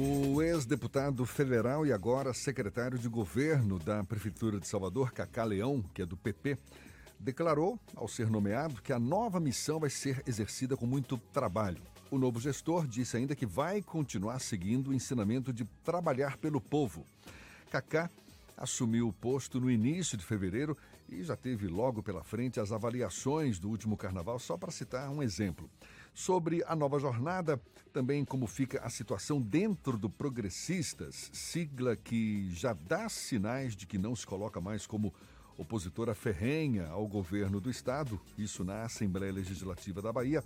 O ex-deputado federal e agora secretário de governo da Prefeitura de Salvador, Cacá Leão, que é do PP, declarou, ao ser nomeado, que a nova missão vai ser exercida com muito trabalho. O novo gestor disse ainda que vai continuar seguindo o ensinamento de trabalhar pelo povo. Cacá assumiu o posto no início de fevereiro e já teve logo pela frente as avaliações do último carnaval, só para citar um exemplo. Sobre a nova jornada, também como fica a situação dentro do Progressistas, sigla que já dá sinais de que não se coloca mais como opositora ferrenha ao governo do estado, isso na Assembleia Legislativa da Bahia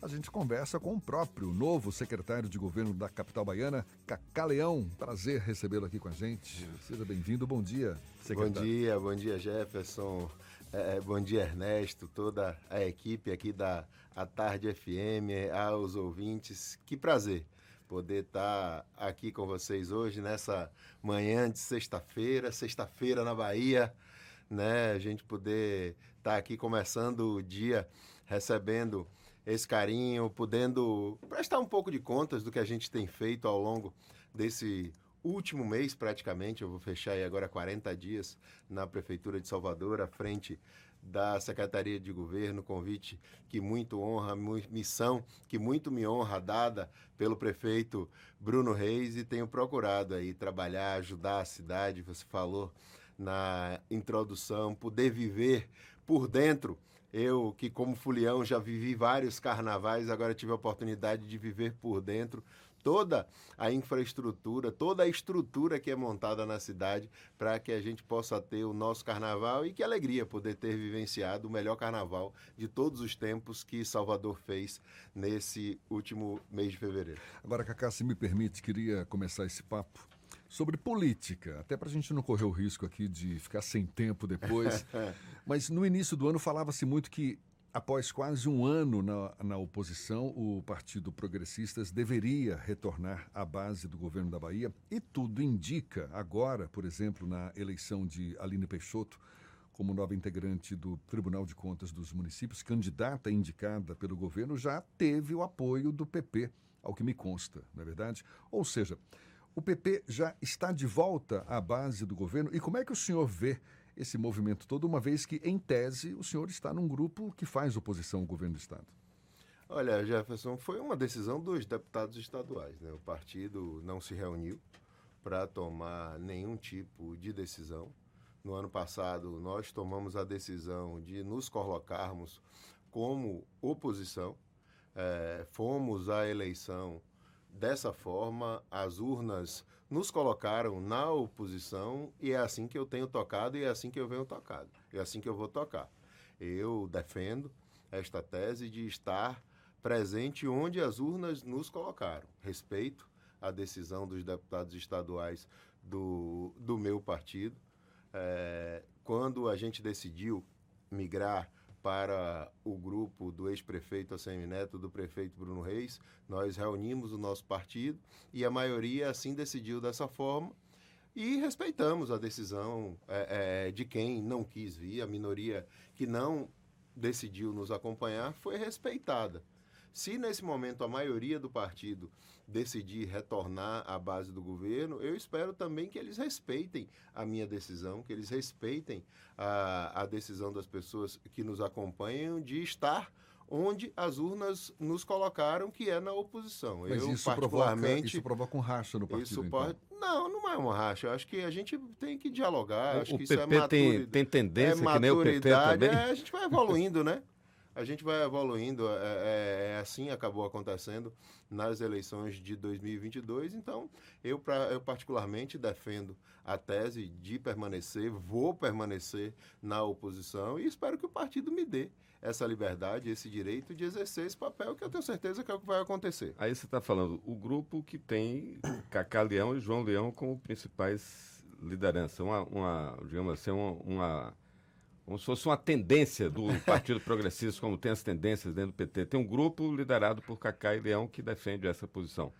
a gente conversa com o próprio novo secretário de governo da capital baiana, Cacá Leão. Prazer recebê-lo aqui com a gente. Seja bem-vindo. Bom dia, secretário. Bom dia, bom dia, Jefferson. É, é, bom dia, Ernesto, toda a equipe aqui da A Tarde FM, aos ouvintes. Que prazer poder estar aqui com vocês hoje, nessa manhã de sexta-feira, sexta-feira na Bahia, né? A gente poder estar aqui começando o dia recebendo esse carinho, podendo prestar um pouco de contas do que a gente tem feito ao longo desse último mês, praticamente. Eu vou fechar aí agora 40 dias na Prefeitura de Salvador, à frente da Secretaria de Governo, convite que muito honra, missão que muito me honra, dada pelo prefeito Bruno Reis, e tenho procurado aí trabalhar, ajudar a cidade, você falou na introdução, poder viver por dentro eu, que como fulião já vivi vários carnavais, agora tive a oportunidade de viver por dentro toda a infraestrutura, toda a estrutura que é montada na cidade para que a gente possa ter o nosso carnaval e que alegria poder ter vivenciado o melhor carnaval de todos os tempos que Salvador fez nesse último mês de fevereiro. Agora, Cacá, se me permite, queria começar esse papo sobre política, até para a gente não correr o risco aqui de ficar sem tempo depois. Mas no início do ano falava-se muito que, após quase um ano na, na oposição, o Partido Progressistas deveria retornar à base do governo da Bahia. E tudo indica, agora, por exemplo, na eleição de Aline Peixoto, como nova integrante do Tribunal de Contas dos Municípios, candidata indicada pelo governo, já teve o apoio do PP, ao que me consta, não é verdade? Ou seja, o PP já está de volta à base do governo e como é que o senhor vê esse movimento todo, uma vez que, em tese, o senhor está num grupo que faz oposição ao governo do Estado? Olha, Jefferson, foi uma decisão dos deputados estaduais. Né? O partido não se reuniu para tomar nenhum tipo de decisão. No ano passado, nós tomamos a decisão de nos colocarmos como oposição. É, fomos à eleição Dessa forma, as urnas nos colocaram na oposição e é assim que eu tenho tocado e é assim que eu venho tocado. É assim que eu vou tocar. Eu defendo esta tese de estar presente onde as urnas nos colocaram. Respeito a decisão dos deputados estaduais do, do meu partido. É, quando a gente decidiu migrar para o grupo do ex-prefeito Assemineto, do prefeito Bruno Reis. Nós reunimos o nosso partido e a maioria assim decidiu dessa forma e respeitamos a decisão é, é, de quem não quis vir, a minoria que não decidiu nos acompanhar foi respeitada. Se nesse momento a maioria do partido decidir retornar à base do governo, eu espero também que eles respeitem a minha decisão, que eles respeitem a, a decisão das pessoas que nos acompanham de estar onde as urnas nos colocaram, que é na oposição. Mas eu, isso, particularmente, provoca, isso provoca um racha no partido, isso então. Não, não é um racha. Eu acho que a gente tem que dialogar. O, acho que PP isso é tem, tem tendência, é que nem o PP também? É, a gente vai evoluindo, né? a gente vai evoluindo. É, é, é, assim acabou acontecendo nas eleições de 2022. Então, eu, pra, eu particularmente defendo a tese de permanecer, vou permanecer na oposição e espero que o partido me dê essa liberdade, esse direito de exercer esse papel, que eu tenho certeza que é o que vai acontecer. Aí você está falando, o grupo que tem Cacá Leão e João Leão como principais lideranças, uma, uma digamos assim, uma, uma como se fosse uma tendência do Partido Progressista, como tem as tendências dentro do PT. Tem um grupo liderado por Cacá e Leão que defende essa posição.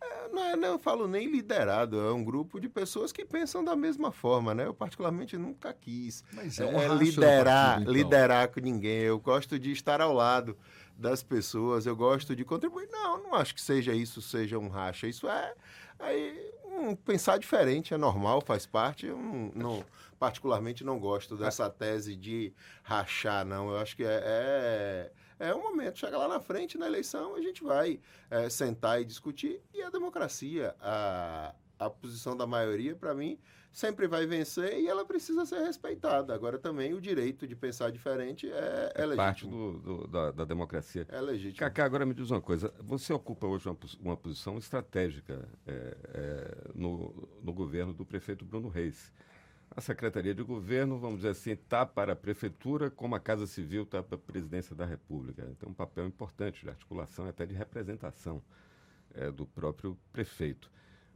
É, não, é, não falo nem liderado, é um grupo de pessoas que pensam da mesma forma, né? Eu particularmente nunca quis Mas é, um é liderar, partido, então. liderar com ninguém. Eu gosto de estar ao lado das pessoas, eu gosto de contribuir. Não, não acho que seja isso, seja um racha. Isso é aí, um, pensar diferente, é normal, faz parte. Eu não, não, particularmente não gosto dessa tese de rachar, não. Eu acho que é, é é o momento, chega lá na frente, na eleição, a gente vai é, sentar e discutir. E a democracia, a, a posição da maioria, para mim, sempre vai vencer e ela precisa ser respeitada. Agora, também, o direito de pensar diferente é, é legítimo. Parte do, do, da, da, democracia. É legítimo. Cacá, agora me diz uma coisa. Você ocupa hoje uma, uma posição estratégica é, é, no, no governo do prefeito Bruno Reis. A Secretaria de Governo, vamos dizer assim, está para a Prefeitura, como a Casa Civil está para a Presidência da República. Tem um papel importante de articulação até de representação é, do próprio prefeito.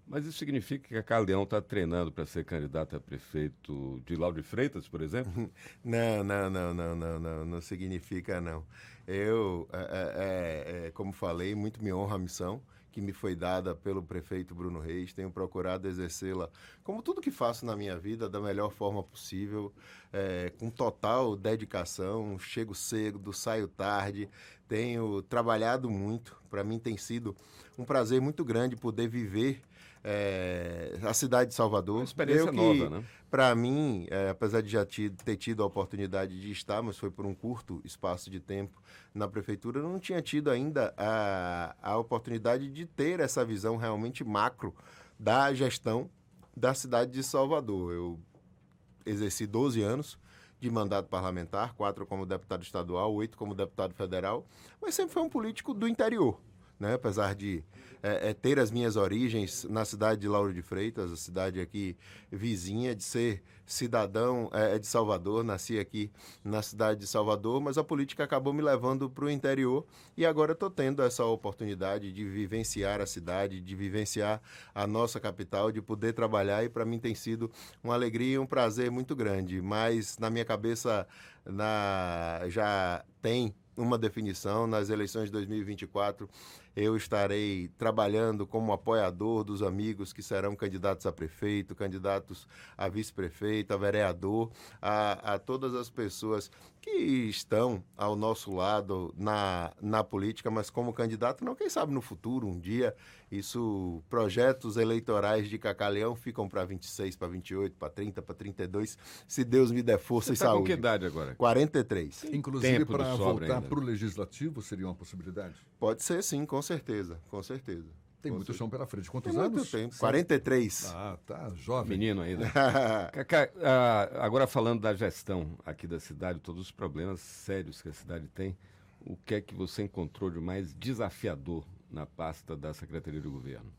Mas isso significa que a Caleão está treinando para ser candidato a prefeito de Lauro de Freitas, por exemplo? Não, não, não, não, não, não, não significa não. Eu, é, é, é, como falei, muito me honra a missão que me foi dada pelo prefeito Bruno Reis. Tenho procurado exercê-la, como tudo que faço na minha vida, da melhor forma possível, é, com total dedicação. Chego cedo, saio tarde, tenho trabalhado muito. Para mim tem sido um prazer muito grande poder viver é, a cidade de Salvador. Uma experiência que, nova, né? Para mim, é, apesar de já ter tido a oportunidade de estar, mas foi por um curto espaço de tempo na prefeitura, eu não tinha tido ainda a, a oportunidade de ter essa visão realmente macro da gestão da cidade de Salvador. Eu exerci 12 anos de mandato parlamentar, quatro como deputado estadual, oito como deputado federal, mas sempre foi um político do interior né? apesar de é, é, ter as minhas origens na cidade de Lauro de Freitas, a cidade aqui vizinha, de ser cidadão é, é de Salvador, nasci aqui na cidade de Salvador, mas a política acabou me levando para o interior e agora estou tendo essa oportunidade de vivenciar a cidade, de vivenciar a nossa capital, de poder trabalhar e para mim tem sido uma alegria e um prazer muito grande. Mas na minha cabeça na, já tem uma definição nas eleições de 2024 eu estarei trabalhando como apoiador dos amigos que serão candidatos a prefeito, candidatos a vice-prefeito, a vereador, a, a todas as pessoas que estão ao nosso lado na, na política, mas como candidato, não, quem sabe no futuro, um dia, isso, projetos eleitorais de Cacaleão ficam para 26, para 28, para 30, para 32, se Deus me der força Você e tá saúde. com que idade agora? 43. Inclusive, para voltar para o legislativo, seria uma possibilidade? Pode ser, sim, com certeza, com certeza. Tem muito chão pela frente. Quantos Tem anos? Muito tempo. 43. Ah, tá jovem. Menino ainda. Cacá, agora falando da gestão aqui da cidade, todos os problemas sérios que a cidade tem, o que é que você encontrou de mais desafiador na pasta da Secretaria de Governo?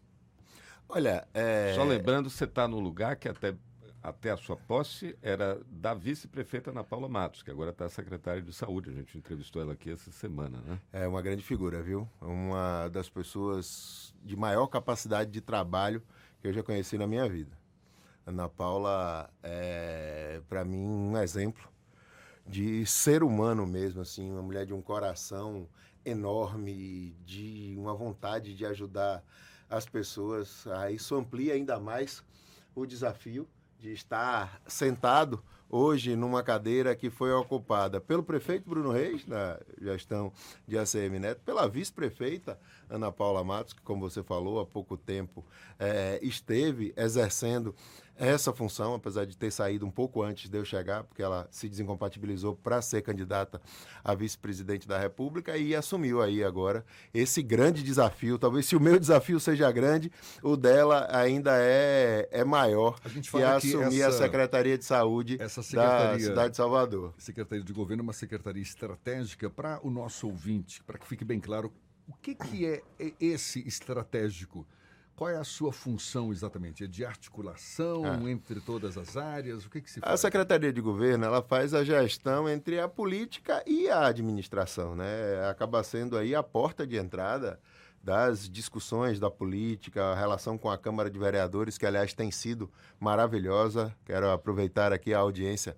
Olha, é... Só lembrando, você está no lugar que até até a sua posse era da vice-prefeita Ana Paula Matos, que agora está secretária de saúde. A gente entrevistou ela aqui essa semana, né? É uma grande figura, viu? Uma das pessoas de maior capacidade de trabalho que eu já conheci na minha vida. Ana Paula é, para mim, um exemplo de ser humano mesmo, assim, uma mulher de um coração enorme, de uma vontade de ajudar as pessoas. Isso amplia ainda mais o desafio de estar sentado hoje numa cadeira que foi ocupada pelo prefeito Bruno Reis, na gestão de ACM Neto, pela vice-prefeita Ana Paula Matos, que, como você falou, há pouco tempo é, esteve exercendo essa função, apesar de ter saído um pouco antes de eu chegar, porque ela se desincompatibilizou para ser candidata a vice-presidente da República e assumiu aí agora esse grande desafio. Talvez se o meu desafio seja grande, o dela ainda é, é maior, a gente que é assumir essa, a Secretaria de Saúde secretaria, da cidade de Salvador. Secretaria de Governo é uma secretaria estratégica para o nosso ouvinte, para que fique bem claro o que, que é esse estratégico qual é a sua função exatamente? É de articulação ah. entre todas as áreas? O que, que se faz? A Secretaria de Governo ela faz a gestão entre a política e a administração, né? Acaba sendo aí a porta de entrada das discussões da política, a relação com a Câmara de Vereadores, que aliás tem sido maravilhosa. Quero aproveitar aqui a audiência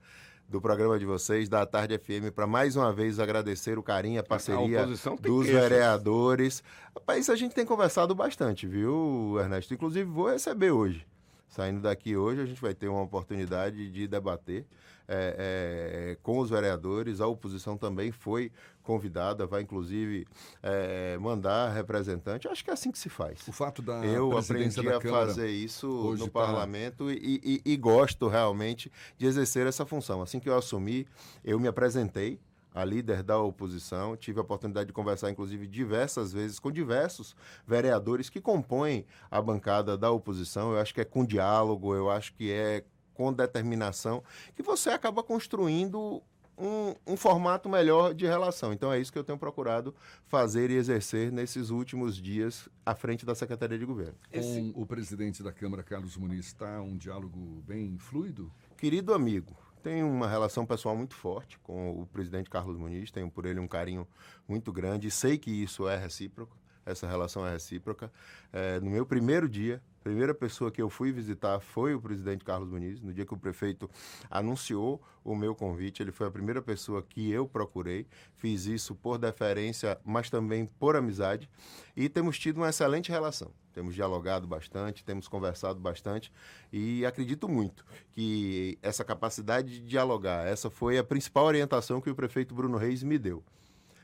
do programa de vocês, da Tarde FM, para mais uma vez agradecer o carinho, a parceria a dos vereadores. Rapaz, isso a gente tem conversado bastante, viu, Ernesto? Inclusive, vou receber hoje Saindo daqui hoje, a gente vai ter uma oportunidade de debater é, é, com os vereadores. A oposição também foi convidada, vai inclusive é, mandar representante. Acho que é assim que se faz. O fato da eu aprendi a fazer isso no tá... parlamento e, e, e gosto realmente de exercer essa função. Assim que eu assumi, eu me apresentei a líder da oposição. Tive a oportunidade de conversar, inclusive, diversas vezes com diversos vereadores que compõem a bancada da oposição. Eu acho que é com diálogo, eu acho que é com determinação que você acaba construindo um, um, formato melhor de relação. Então é isso que eu tenho procurado fazer e exercer nesses últimos dias à frente da Secretaria de Governo. Com o presidente da Câmara, Carlos Muniz, está um diálogo bem fluido? Querido amigo, tenho uma relação pessoal muito forte com o presidente Carlos Muniz, tenho por ele um carinho muito grande sei que isso é recíproco, essa relação é recíproca. É, no meu primeiro dia, primeira pessoa que eu fui visitar foi o presidente Carlos Muniz. No dia que o prefeito anunciou o meu convite, ele foi a primeira pessoa que eu procurei. Fiz isso por deferência, mas também por amizade. E temos tido uma excelente relação. Temos dialogado bastante, temos conversado bastante e acredito muito que essa capacidade de dialogar, essa foi a principal orientação que o prefeito Bruno Reis me deu.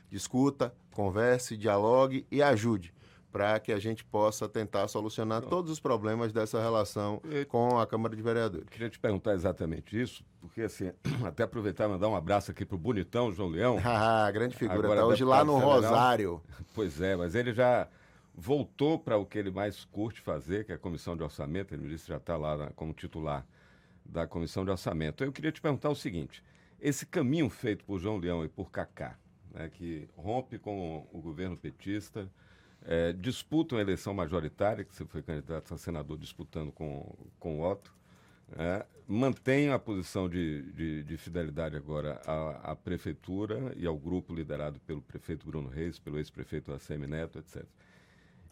Discuta, converse, dialogue e ajude para que a gente possa tentar solucionar todos os problemas dessa relação com a Câmara de Vereadores. Queria te perguntar exatamente isso, porque assim, até aproveitar e mandar um abraço aqui para o bonitão João Leão. Ah, grande figura, está hoje lá no. Rosário. Pois é, mas ele já voltou para o que ele mais curte fazer, que é a Comissão de Orçamento, ele me disse que já está lá como titular da Comissão de Orçamento. Eu queria te perguntar o seguinte, esse caminho feito por João Leão e por Cacá, né, que rompe com o governo petista, é, disputam a eleição majoritária, que você foi candidato a senador disputando com, com o Otto, é, mantém a posição de, de, de fidelidade agora à, à, prefeitura e ao grupo liderado pelo prefeito Bruno Reis, pelo ex-prefeito ACM Neto, etc.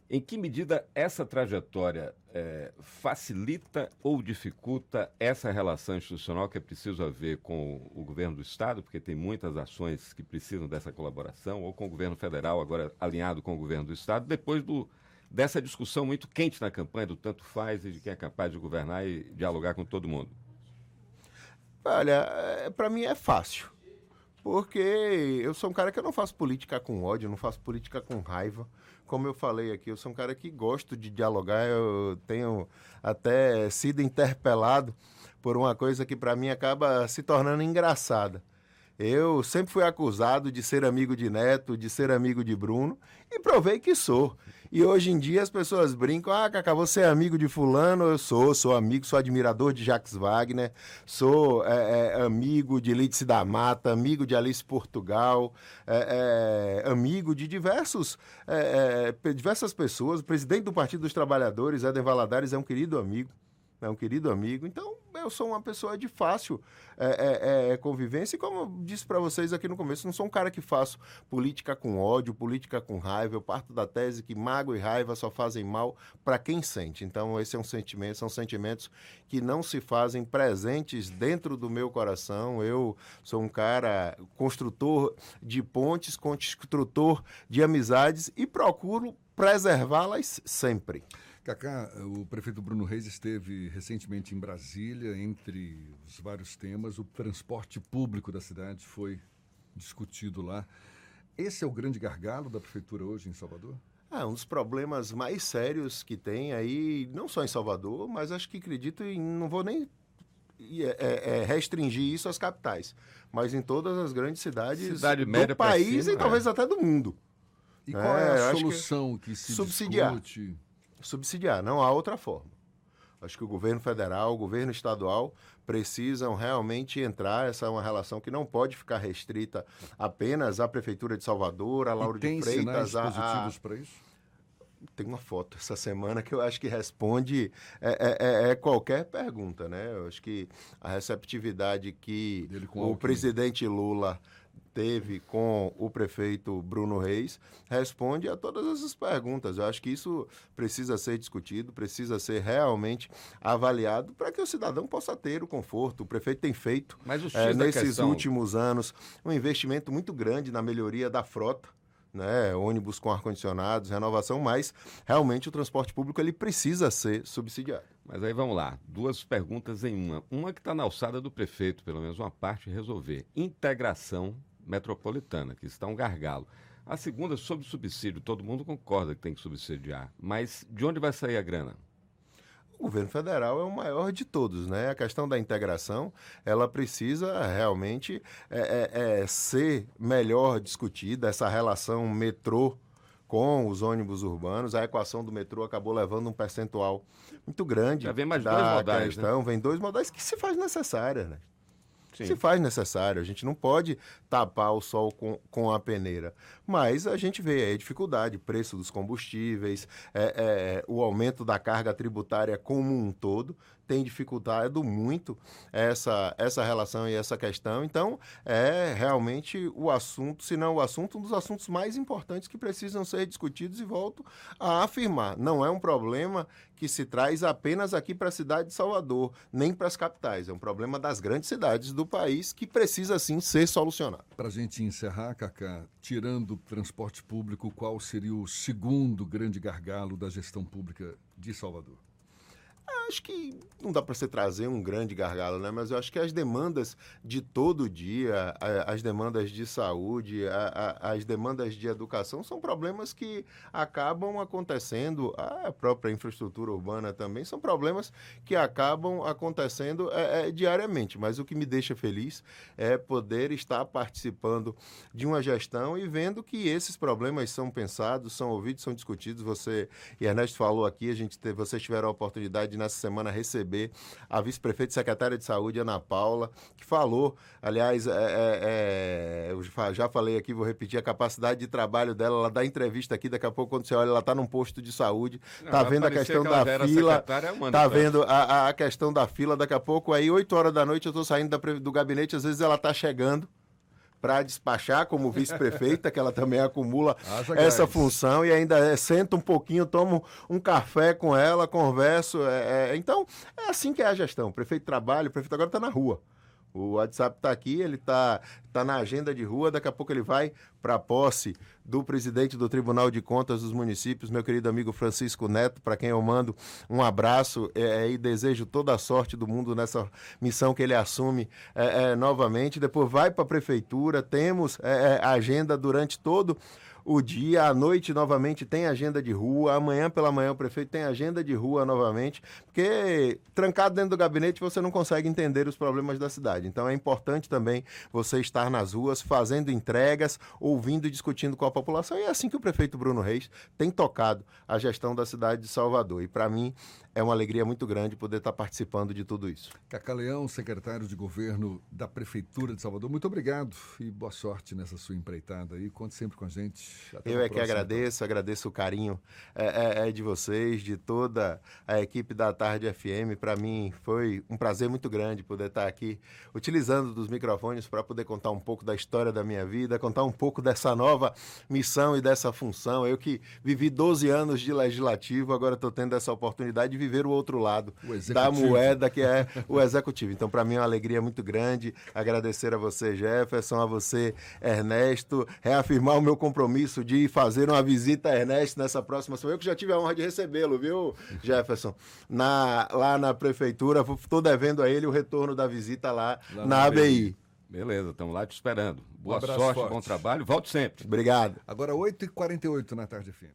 Em que medida essa trajetória é, facilita ou dificulta essa relação institucional que é preciso haver com o governo do Estado, porque tem muitas ações que precisam dessa colaboração, ou com o governo federal, agora alinhado com o governo do Estado, depois do, dessa discussão muito quente na campanha do tanto faz e de quem é capaz de governar e dialogar com todo mundo? Olha, é, para mim é fácil. Porque eu sou um cara que eu não faço política com ódio, não faço política com raiva como eu falei aqui, eu sou um cara que gosto de dialogar, eu tenho até sido interpelado por uma coisa que para mim acaba se tornando engraçada. Eu sempre fui acusado de ser amigo de Neto, de ser amigo de Bruno, e provei que sou. E hoje em dia as pessoas brincam: ah, Cacá, você é amigo de Fulano? Eu sou, sou amigo, sou admirador de Jacques Wagner, sou é, é, amigo de Lídice da Mata, amigo de Alice Portugal, é, é amigo de diversos, é, é, diversas pessoas. O presidente do Partido dos Trabalhadores, Éden Valadares, é um querido amigo é um querido amigo. Então, eu sou uma pessoa de fácil é, é, é convivência. E como eu disse para vocês aqui no começo, não sou um cara que faço política com ódio, política com raiva. Eu parto da tese que mágoa e raiva só fazem mal para quem sente. Então, esse é um sentimento, são sentimentos que não se fazem presentes dentro do meu coração. Eu sou um cara construtor de pontes, construtor de amizades e procuro preservá-las sempre. Cacá, o prefeito Bruno Reis esteve recentemente em Brasília. Entre os vários temas, o transporte público da cidade foi discutido lá. Esse é o grande gargalo da prefeitura hoje em Salvador? É um dos problemas mais sérios que tem aí, não só em Salvador, mas acho que acredito e não vou nem é, é, é, restringir isso às capitais, mas em todas as grandes cidades Cidade do país cima, e talvez é. até do mundo. E qual é, é a solução que, que, se subsidiar. discute? Subsidiar, não há outra forma. Acho que o governo federal, o governo estadual precisam realmente entrar. Essa é uma relação que não pode ficar restrita apenas à Prefeitura de Salvador, a Lauro de Freitas. a, positivos para isso? Tem uma foto essa semana que eu acho que responde é, é, é, é qualquer pergunta, né? Eu acho que a receptividade que o presidente Lula teve com o prefeito Bruno Reis responde a todas essas perguntas. Eu acho que isso precisa ser discutido, precisa ser realmente avaliado para que o cidadão possa ter o conforto. O prefeito tem feito, é, nesses questão... últimos anos, um investimento muito grande na melhoria da frota né, ônibus com ar-condicionados, renovação, mas realmente o transporte público ele precisa ser subsidiado. Mas aí vamos lá, duas perguntas em uma. Uma que está na alçada do prefeito, pelo menos uma parte, resolver. Integração metropolitana, que está um gargalo. A segunda, sobre subsídio, todo mundo concorda que tem que subsidiar, mas de onde vai sair a grana? O governo federal é o maior de todos, né? A questão da integração, ela precisa realmente é, é, é ser melhor discutida, essa relação metrô com os ônibus urbanos, a equação do metrô acabou levando um percentual muito grande Já vem mais dois modais, né? questão, né? vem dois modais que se faz necessária, né? Sim. Se faz necessário, a gente não pode tapar o sol com, com a peneira. Mas a gente vê aí a dificuldade, preço dos combustíveis, é, é, o aumento da carga tributária como um todo tem dificultado muito essa, essa relação e essa questão. Então, é realmente o assunto, se não o assunto, um dos assuntos mais importantes que precisam ser discutidos e volto a afirmar. Não é um problema que se traz apenas aqui para a cidade de Salvador, nem para as capitais. É um problema das grandes cidades do país que precisa, sim, ser solucionado. Para a gente encerrar, Cacá, tirando o transporte público, qual seria o segundo grande gargalo da gestão pública de Salvador? Acho que não dá para você trazer um grande gargalo, né? Mas eu acho que as demandas de todo dia, as demandas de saúde, as demandas de educação são problemas que acabam acontecendo. A própria infraestrutura urbana também são problemas que acabam acontecendo é, é, diariamente. Mas o que me deixa feliz é poder estar participando de uma gestão e vendo que esses problemas são pensados, são ouvidos, são discutidos. Você e Ernesto falou aqui, a gente teve, vocês tiveram a oportunidade de nessa semana receber a vice-prefeita e secretária de saúde, Ana Paula, que falou, aliás, é, é, é, eu já falei aqui, vou repetir, a capacidade de trabalho dela, ela dá entrevista aqui, daqui a pouco quando você olha, ela está num posto de saúde, está vendo a questão que da fila, está vendo a, a, questão da fila, daqui a pouco, aí 8 horas da noite eu estou saindo da, do gabinete, às vezes ela está chegando, para despachar como vice-prefeita, que ela também acumula essa função, e ainda é, sento um pouquinho, tomo um café com ela, converso. É, é, então, é assim que é a gestão. O prefeito trabalha, o prefeito agora está na rua. O WhatsApp está aqui, ele está tá na agenda de rua, daqui a pouco ele vai para a posse do presidente do Tribunal de Contas dos Municípios, meu querido amigo Francisco Neto, para quem eu mando um abraço é, e desejo toda a sorte do mundo nessa missão que ele assume é, é, novamente. Depois vai para a prefeitura, temos é, é, agenda durante todo o dia, à noite novamente tem agenda de rua, amanhã pela manhã o prefeito tem agenda de rua novamente, porque trancado dentro do gabinete você não consegue entender os problemas da cidade. Então é importante também você estar nas ruas fazendo entregas, ouvindo e discutindo com a população. E é assim que o prefeito Bruno Reis tem tocado a gestão da cidade de Salvador. E para mim é uma alegria muito grande poder estar participando de tudo isso. Cacá Leão, secretário de governo da Prefeitura de Salvador, muito obrigado e boa sorte nessa sua empreitada aí. Conte sempre com a gente. Até Eu é que agradeço, então. agradeço o carinho é, é, é, de vocês, de toda a equipe da Tarde FM. Para mim foi um prazer muito grande poder estar aqui utilizando dos microfones para poder contar um pouco da história da minha vida, contar um pouco dessa nova missão e dessa função. Eu que vivi 12 anos de legislativo, agora estou tendo essa oportunidade de viver o outro lado o da moeda, que é o executivo. Então, para mim é uma alegria muito grande agradecer a você, Jefferson, a você, Ernesto, reafirmar o meu compromisso de fazer uma visita a Ernesto nessa próxima semana. Eu que já tive a honra de recebê-lo, viu, Jefferson? Na, lá na prefeitura, estou devendo a ele o retorno da visita lá, lá na ABI. ABI. Beleza, estamos lá te esperando. Boa um sorte, forte. bom trabalho. Volte sempre. Obrigado. Agora 8h48 na tarde fim.